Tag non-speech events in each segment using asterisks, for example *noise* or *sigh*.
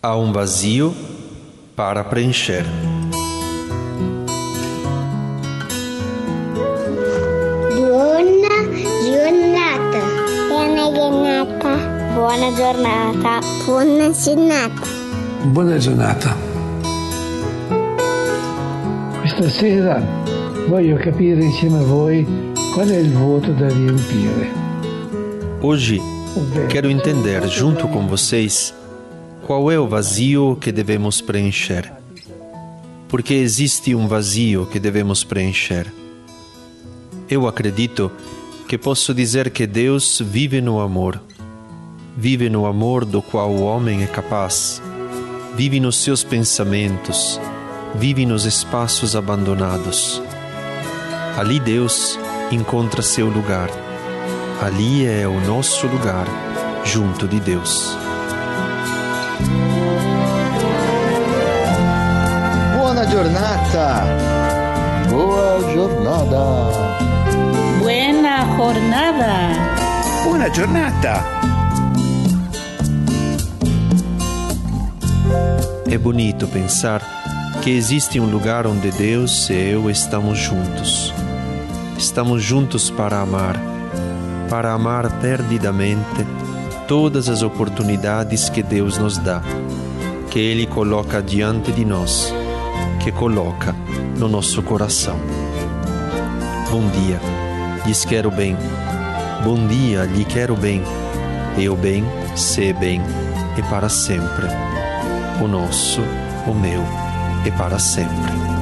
Há um vazio para preencher. Buona giornata. Buona giornata. Buona giornata. Buona giornata. Buona giornata. Questa sera voglio capire insieme a voi qual è il vuoto da riempire. Hoje quero entender junto com vocês qual é o vazio que devemos preencher. Porque existe um vazio que devemos preencher. Eu acredito que posso dizer que Deus vive no amor. Vive no amor do qual o homem é capaz. Vive nos seus pensamentos. Vive nos espaços abandonados. Ali Deus encontra seu lugar. Ali é o nosso lugar, junto de Deus. Boa jornada! Buena jornada. Buona giornata! É bonito pensar que existe um lugar onde Deus e eu estamos juntos. Estamos juntos para amar, para amar perdidamente todas as oportunidades que Deus nos dá, que Ele coloca diante de nós, que coloca no nosso coração. Bom dia, lhes quero bem. Bom dia, lhe quero bem. Eu bem, se bem, e para sempre. O nosso, o meu, e para sempre.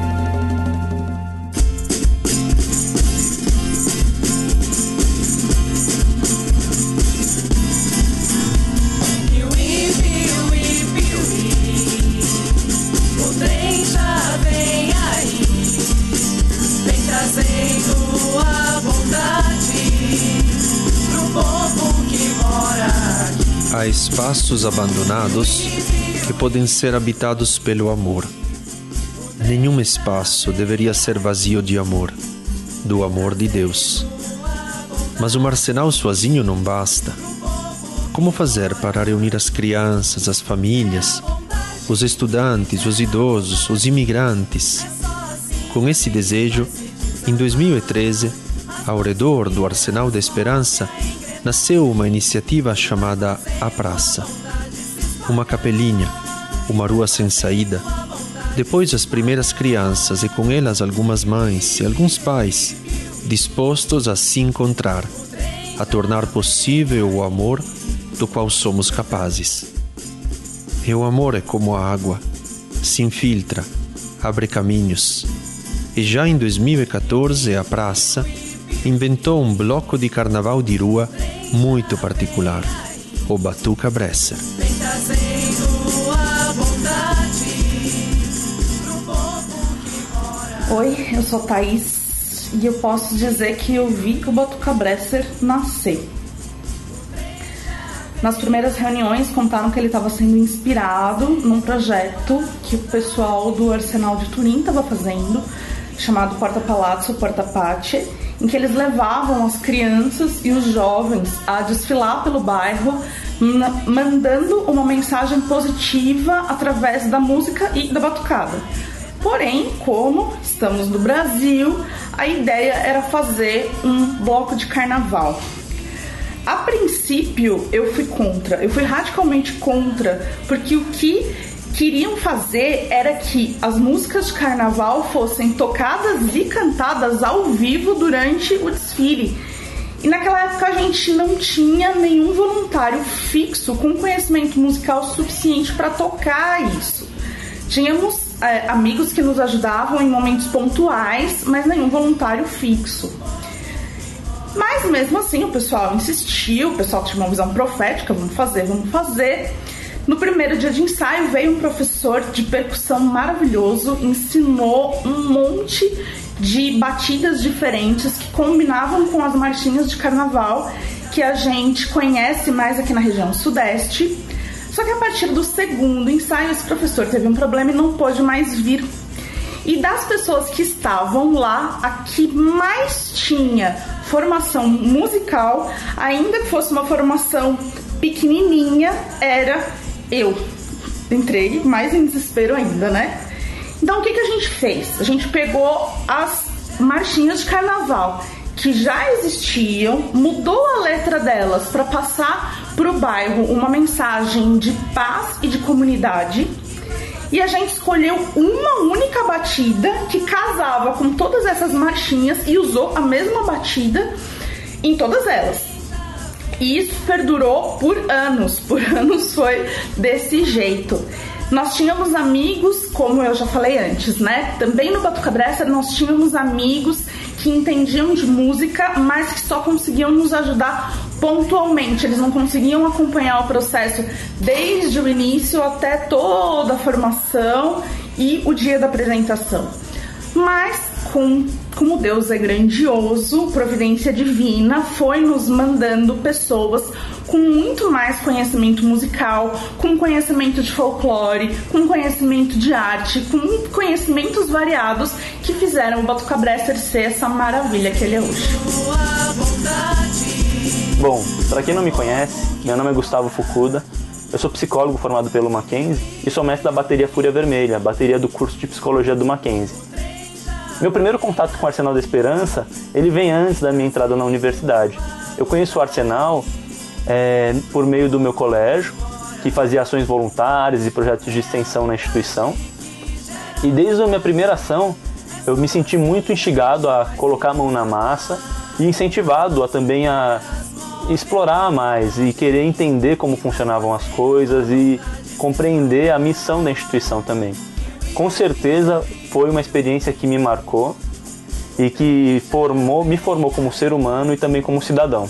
Espaços abandonados que podem ser habitados pelo amor. Nenhum espaço deveria ser vazio de amor, do amor de Deus. Mas um arsenal sozinho não basta. Como fazer para reunir as crianças, as famílias, os estudantes, os idosos, os imigrantes? Com esse desejo, em 2013, ao redor do Arsenal da Esperança, nasceu uma iniciativa chamada A Praça. Uma capelinha, uma rua sem saída. Depois as primeiras crianças e com elas algumas mães e alguns pais dispostos a se encontrar, a tornar possível o amor do qual somos capazes. E o amor é como a água, se infiltra, abre caminhos. E já em 2014 a praça inventou um bloco de carnaval de rua muito particular, o Batuca Bresser. Oi, eu sou Thaís e eu posso dizer que eu vi o Batuca Bresser nascer. Nas primeiras reuniões contaram que ele estava sendo inspirado num projeto que o pessoal do Arsenal de Turim estava fazendo, chamado Porta Palazzo, Porta Pace, em que eles levavam as crianças e os jovens a desfilar pelo bairro, mandando uma mensagem positiva através da música e da batucada. Porém, como estamos no Brasil, a ideia era fazer um bloco de carnaval. A princípio, eu fui contra, eu fui radicalmente contra, porque o que queriam fazer era que as músicas de carnaval fossem tocadas e cantadas ao vivo durante o desfile. E naquela época a gente não tinha nenhum voluntário fixo com conhecimento musical suficiente para tocar isso. Tínhamos é, amigos que nos ajudavam em momentos pontuais, mas nenhum voluntário fixo. Mas mesmo assim o pessoal insistiu, o pessoal tinha uma visão profética, vamos fazer, vamos fazer. No primeiro dia de ensaio veio um professor de percussão maravilhoso, ensinou um monte de batidas diferentes que combinavam com as marchinhas de carnaval que a gente conhece mais aqui na região sudeste. Só que a partir do segundo ensaio esse professor teve um problema e não pôde mais vir e das pessoas que estavam lá, a que mais tinha formação musical, ainda que fosse uma formação pequenininha, era eu. entrei mais em desespero ainda, né? Então o que, que a gente fez? A gente pegou as marchinhas de carnaval que já existiam, mudou a letra delas para passar para o bairro uma mensagem de paz e de comunidade. E a gente escolheu uma única batida que casava com todas essas marchinhas e usou a mesma batida em todas elas. E isso perdurou por anos, por *laughs* anos foi desse jeito. Nós tínhamos amigos, como eu já falei antes, né? Também no Batuca Bresser nós tínhamos amigos que entendiam de música, mas que só conseguiam nos ajudar pontualmente. Eles não conseguiam acompanhar o processo desde o início até toda a formação e o dia da apresentação. Mas com, como Deus é grandioso, providência divina foi nos mandando pessoas com muito mais conhecimento musical, com conhecimento de folclore, com conhecimento de arte, com conhecimentos variados que fizeram o Batuca Bresser ser essa maravilha que ele é hoje. Bom, para quem não me conhece, meu nome é Gustavo Fukuda. Eu sou psicólogo formado pelo Mackenzie e sou mestre da bateria Fúria Vermelha, bateria do curso de psicologia do Mackenzie. Meu primeiro contato com o Arsenal da Esperança, ele vem antes da minha entrada na universidade. Eu conheço o Arsenal é, por meio do meu colégio, que fazia ações voluntárias e projetos de extensão na instituição. E desde a minha primeira ação, eu me senti muito instigado a colocar a mão na massa e incentivado a também a explorar mais e querer entender como funcionavam as coisas e compreender a missão da instituição também. Com certeza foi uma experiência que me marcou e que formou, me formou como ser humano e também como cidadão.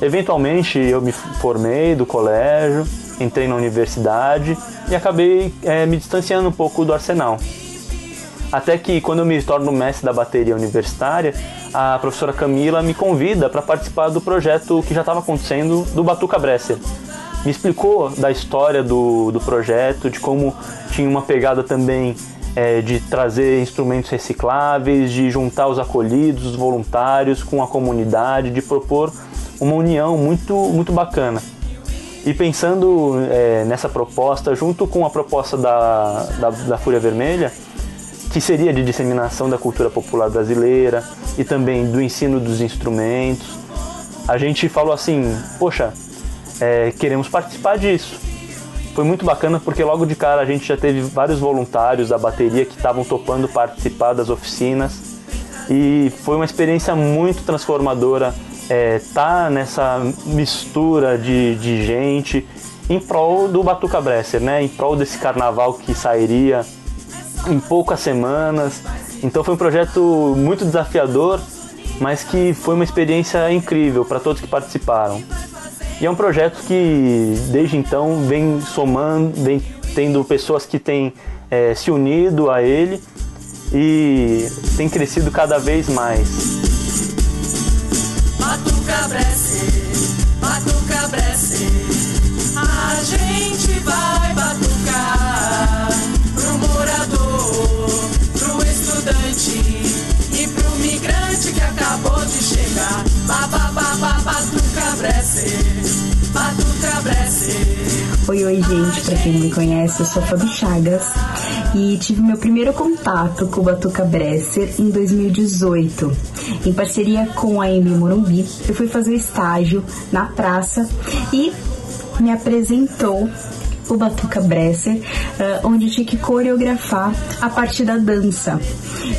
Eventualmente eu me formei do colégio, entrei na universidade e acabei é, me distanciando um pouco do arsenal. Até que quando eu me torno mestre da bateria universitária, a professora Camila me convida para participar do projeto que já estava acontecendo do Batuca Bresser. Me explicou da história do, do projeto, de como tinha uma pegada também é, de trazer instrumentos recicláveis, de juntar os acolhidos, os voluntários com a comunidade, de propor uma união muito, muito bacana. E pensando é, nessa proposta, junto com a proposta da, da, da Fúria Vermelha, que seria de disseminação da cultura popular brasileira e também do ensino dos instrumentos, a gente falou assim: poxa, é, queremos participar disso. Foi muito bacana porque logo de cara a gente já teve vários voluntários da bateria que estavam topando participar das oficinas e foi uma experiência muito transformadora é, tá nessa mistura de, de gente em prol do Batuca Bresser, né? Em prol desse carnaval que sairia em poucas semanas. Então foi um projeto muito desafiador, mas que foi uma experiência incrível para todos que participaram. E é um projeto que desde então vem somando, vem tendo pessoas que têm é, se unido a ele e tem crescido cada vez mais. Oi, gente. Pra quem não me conhece, eu sou a Fabi Chagas e tive meu primeiro contato com o Batuca Bresser em 2018. Em parceria com a Amy Morumbi, eu fui fazer estágio na praça e me apresentou o Batuca Bresser, uh, onde eu tinha que coreografar a parte da dança.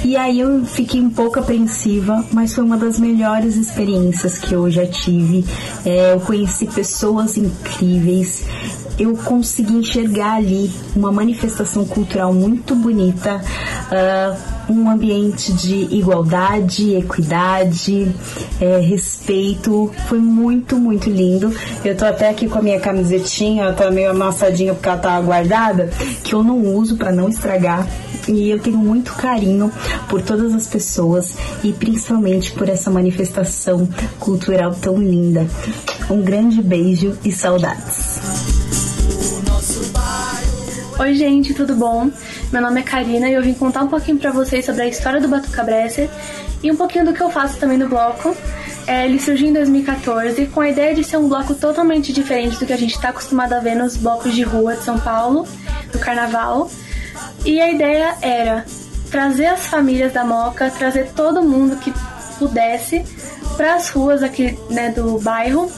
E aí eu fiquei um pouco apreensiva, mas foi uma das melhores experiências que eu já tive. É, eu conheci pessoas incríveis, eu consegui enxergar ali uma manifestação cultural muito bonita, uh, um ambiente de igualdade, equidade, é, respeito. Foi muito, muito lindo. Eu tô até aqui com a minha camisetinha, ela tá meio amassadinha porque ela tá guardada, que eu não uso para não estragar. E eu tenho muito carinho por todas as pessoas e principalmente por essa manifestação cultural tão linda. Um grande beijo e saudades. Oi, gente, tudo bom? Meu nome é Karina e eu vim contar um pouquinho pra vocês sobre a história do Batuca Bresser e um pouquinho do que eu faço também no bloco. É, ele surgiu em 2014 com a ideia de ser um bloco totalmente diferente do que a gente está acostumado a ver nos blocos de rua de São Paulo, do carnaval. E a ideia era trazer as famílias da Moca, trazer todo mundo que pudesse para as ruas aqui né, do bairro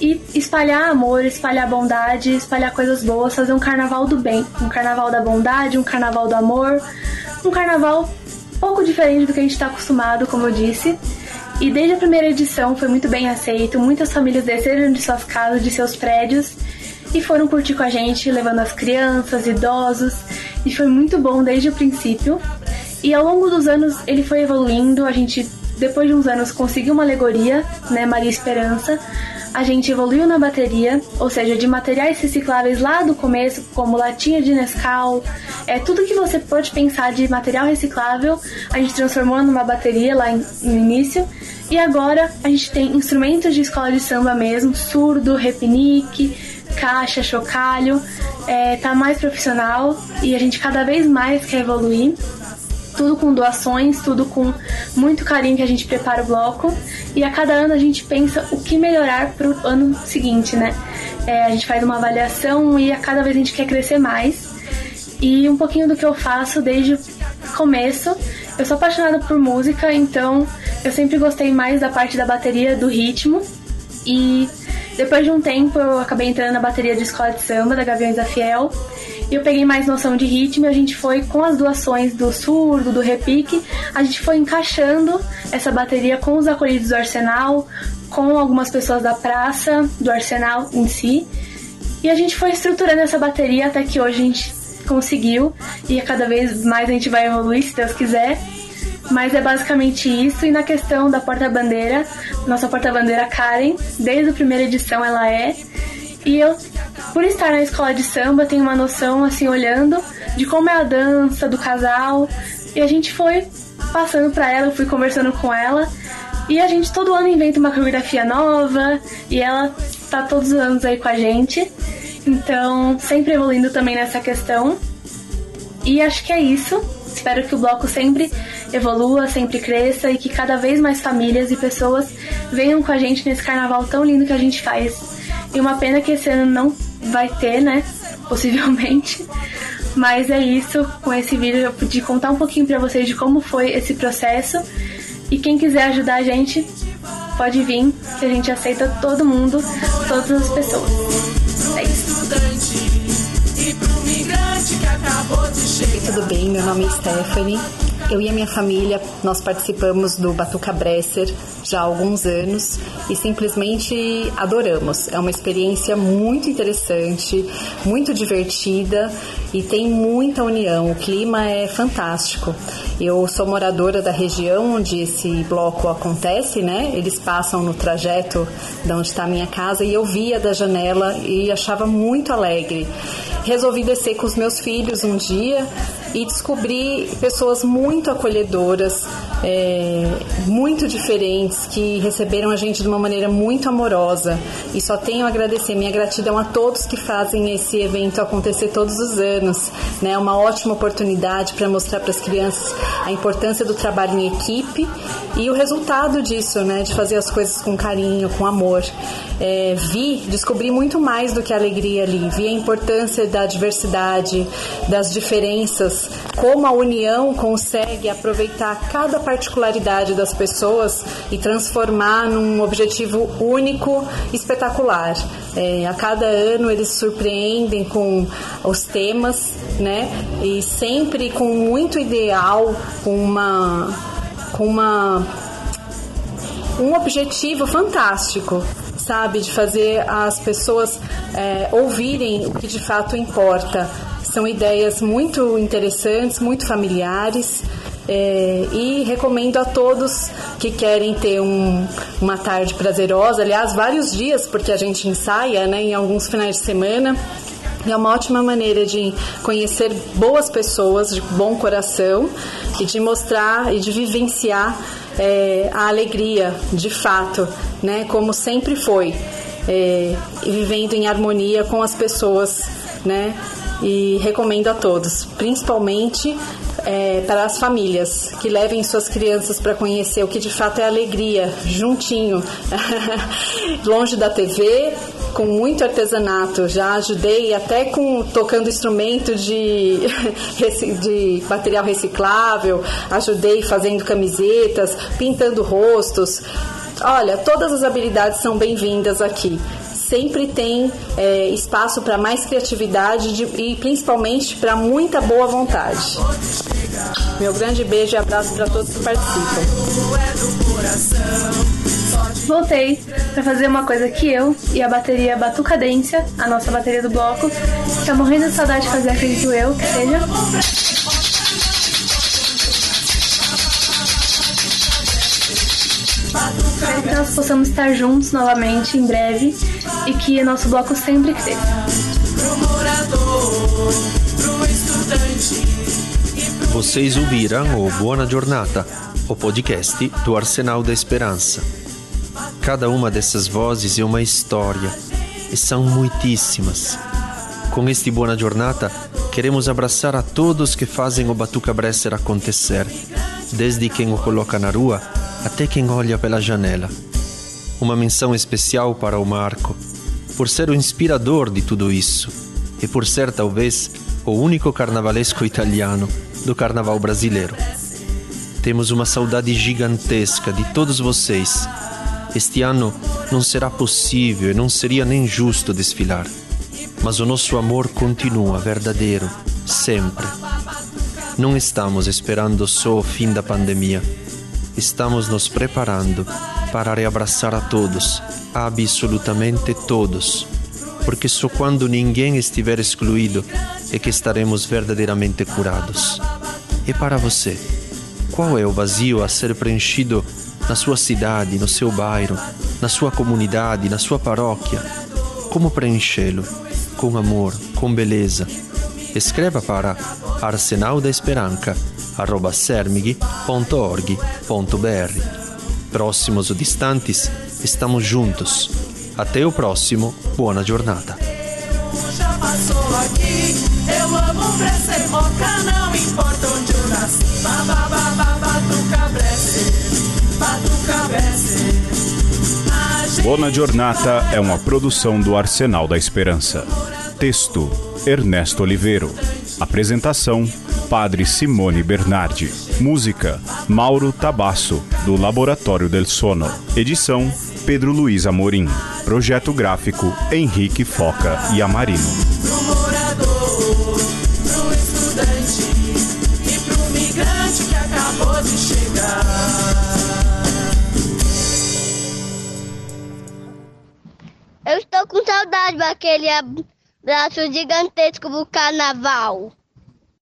e espalhar amor, espalhar bondade, espalhar coisas boas, fazer um carnaval do bem, um carnaval da bondade, um carnaval do amor, um carnaval pouco diferente do que a gente está acostumado, como eu disse. E desde a primeira edição foi muito bem aceito, muitas famílias desceram de suas casas, de seus prédios e foram curtir com a gente, levando as crianças, idosos, e foi muito bom desde o princípio. E ao longo dos anos ele foi evoluindo, a gente depois de uns anos conseguiu uma alegoria, né, Maria Esperança. A gente evoluiu na bateria, ou seja, de materiais recicláveis lá do começo, como latinha de Nescau, é tudo que você pode pensar de material reciclável, a gente transformou numa bateria lá no início. E agora a gente tem instrumentos de escola de samba mesmo, surdo, repinique, caixa, chocalho, é, tá mais profissional e a gente cada vez mais quer evoluir tudo com doações, tudo com muito carinho que a gente prepara o bloco. E a cada ano a gente pensa o que melhorar para o ano seguinte, né? É, a gente faz uma avaliação e a cada vez a gente quer crescer mais. E um pouquinho do que eu faço desde o começo. Eu sou apaixonada por música, então eu sempre gostei mais da parte da bateria, do ritmo. E depois de um tempo eu acabei entrando na bateria de escola de samba da Gaviões da Fiel. E eu peguei mais noção de ritmo e a gente foi com as doações do surdo, do repique, a gente foi encaixando essa bateria com os acolhidos do Arsenal, com algumas pessoas da praça, do Arsenal em si. E a gente foi estruturando essa bateria até que hoje a gente conseguiu e cada vez mais a gente vai evoluir, se Deus quiser. Mas é basicamente isso. E na questão da porta-bandeira, nossa porta-bandeira Karen, desde a primeira edição ela é. E eu, por estar na escola de samba, tenho uma noção, assim, olhando de como é a dança do casal. E a gente foi passando pra ela, eu fui conversando com ela. E a gente todo ano inventa uma coreografia nova. E ela tá todos os anos aí com a gente. Então, sempre evoluindo também nessa questão. E acho que é isso. Espero que o bloco sempre evolua, sempre cresça e que cada vez mais famílias e pessoas venham com a gente nesse carnaval tão lindo que a gente faz. E uma pena que esse ano não vai ter, né? Possivelmente. Mas é isso. Com esse vídeo eu pude contar um pouquinho para vocês de como foi esse processo. E quem quiser ajudar a gente, pode vir, que a gente aceita todo mundo, todas as pessoas. É isso. Tudo bem? Meu nome é Stephanie. Eu e a minha família, nós participamos do Batuca Bresser já há alguns anos e simplesmente adoramos. É uma experiência muito interessante, muito divertida e tem muita união. O clima é fantástico. Eu sou moradora da região onde esse bloco acontece, né? Eles passam no trajeto de onde está a minha casa e eu via da janela e achava muito alegre. Resolvi descer com os meus filhos um dia e descobri pessoas muito acolhedoras, é, muito diferentes, que receberam a gente de uma maneira muito amorosa. E só tenho a agradecer minha gratidão a todos que fazem esse evento acontecer todos os anos. É né? uma ótima oportunidade para mostrar para as crianças a importância do trabalho em equipe e o resultado disso, né? de fazer as coisas com carinho, com amor. É, vi, descobri muito mais do que a alegria ali, vi a importância da diversidade, das diferenças, como a união consegue aproveitar cada particularidade das pessoas e transformar num objetivo único, espetacular. É, a cada ano eles surpreendem com os temas, né? E sempre com muito ideal, com uma, com uma um objetivo fantástico, sabe, de fazer as pessoas é, ouvirem o que de fato importa. São ideias muito interessantes, muito familiares. É, e recomendo a todos que querem ter um, uma tarde prazerosa, aliás, vários dias, porque a gente ensaia né, em alguns finais de semana. É uma ótima maneira de conhecer boas pessoas de bom coração e de mostrar e de vivenciar é, a alegria, de fato, né, como sempre foi, é, vivendo em harmonia com as pessoas, né, e recomendo a todos, principalmente é, para as famílias que levem suas crianças para conhecer o que de fato é alegria, juntinho, *laughs* longe da TV, com muito artesanato. Já ajudei até com tocando instrumento de, *laughs* de material reciclável, ajudei fazendo camisetas, pintando rostos. Olha, todas as habilidades são bem-vindas aqui sempre tem é, espaço para mais criatividade de, e principalmente para muita boa vontade. Meu grande beijo e abraço para todos que participam. Voltei para fazer uma coisa que eu e a bateria Batucadência, a nossa bateria do bloco, tá morrendo de saudade de fazer, acredito eu, que seja. Possamos estar juntos novamente em breve e que nosso bloco sempre cresça. Vocês ouviram o Buona Giornata, o podcast do Arsenal da Esperança. Cada uma dessas vozes é uma história e são muitíssimas. Com este Buona Giornata, queremos abraçar a todos que fazem o Batuca Bresser acontecer, desde quem o coloca na rua até quem olha pela janela. Uma menção especial para o Marco, por ser o inspirador de tudo isso e por ser talvez o único carnavalesco italiano do carnaval brasileiro. Temos uma saudade gigantesca de todos vocês. Este ano não será possível e não seria nem justo desfilar, mas o nosso amor continua verdadeiro, sempre. Não estamos esperando só o fim da pandemia estamos nos preparando para reabraçar a todos, absolutamente todos, porque só quando ninguém estiver excluído é que estaremos verdadeiramente curados. E para você, qual é o vazio a ser preenchido na sua cidade, no seu bairro, na sua comunidade, na sua paróquia? Como preenchê-lo? Com amor, com beleza. Escreva para Arsenal. Próximos ou distantes, estamos juntos. Até o próximo, boa jornada. Já passou aqui, eu amo moca, não importa onde eu nasci. Bona Giornata é uma produção do Arsenal da Esperança. Texto: Ernesto Oliveiro. Apresentação: Padre Simone Bernardi. Música: Mauro Tabasso, do Laboratório del Sono. Edição: Pedro Luiz Amorim. Projeto gráfico: Henrique Foca e Amarino. Eu estou com saudade daquele abraço gigantesco do carnaval.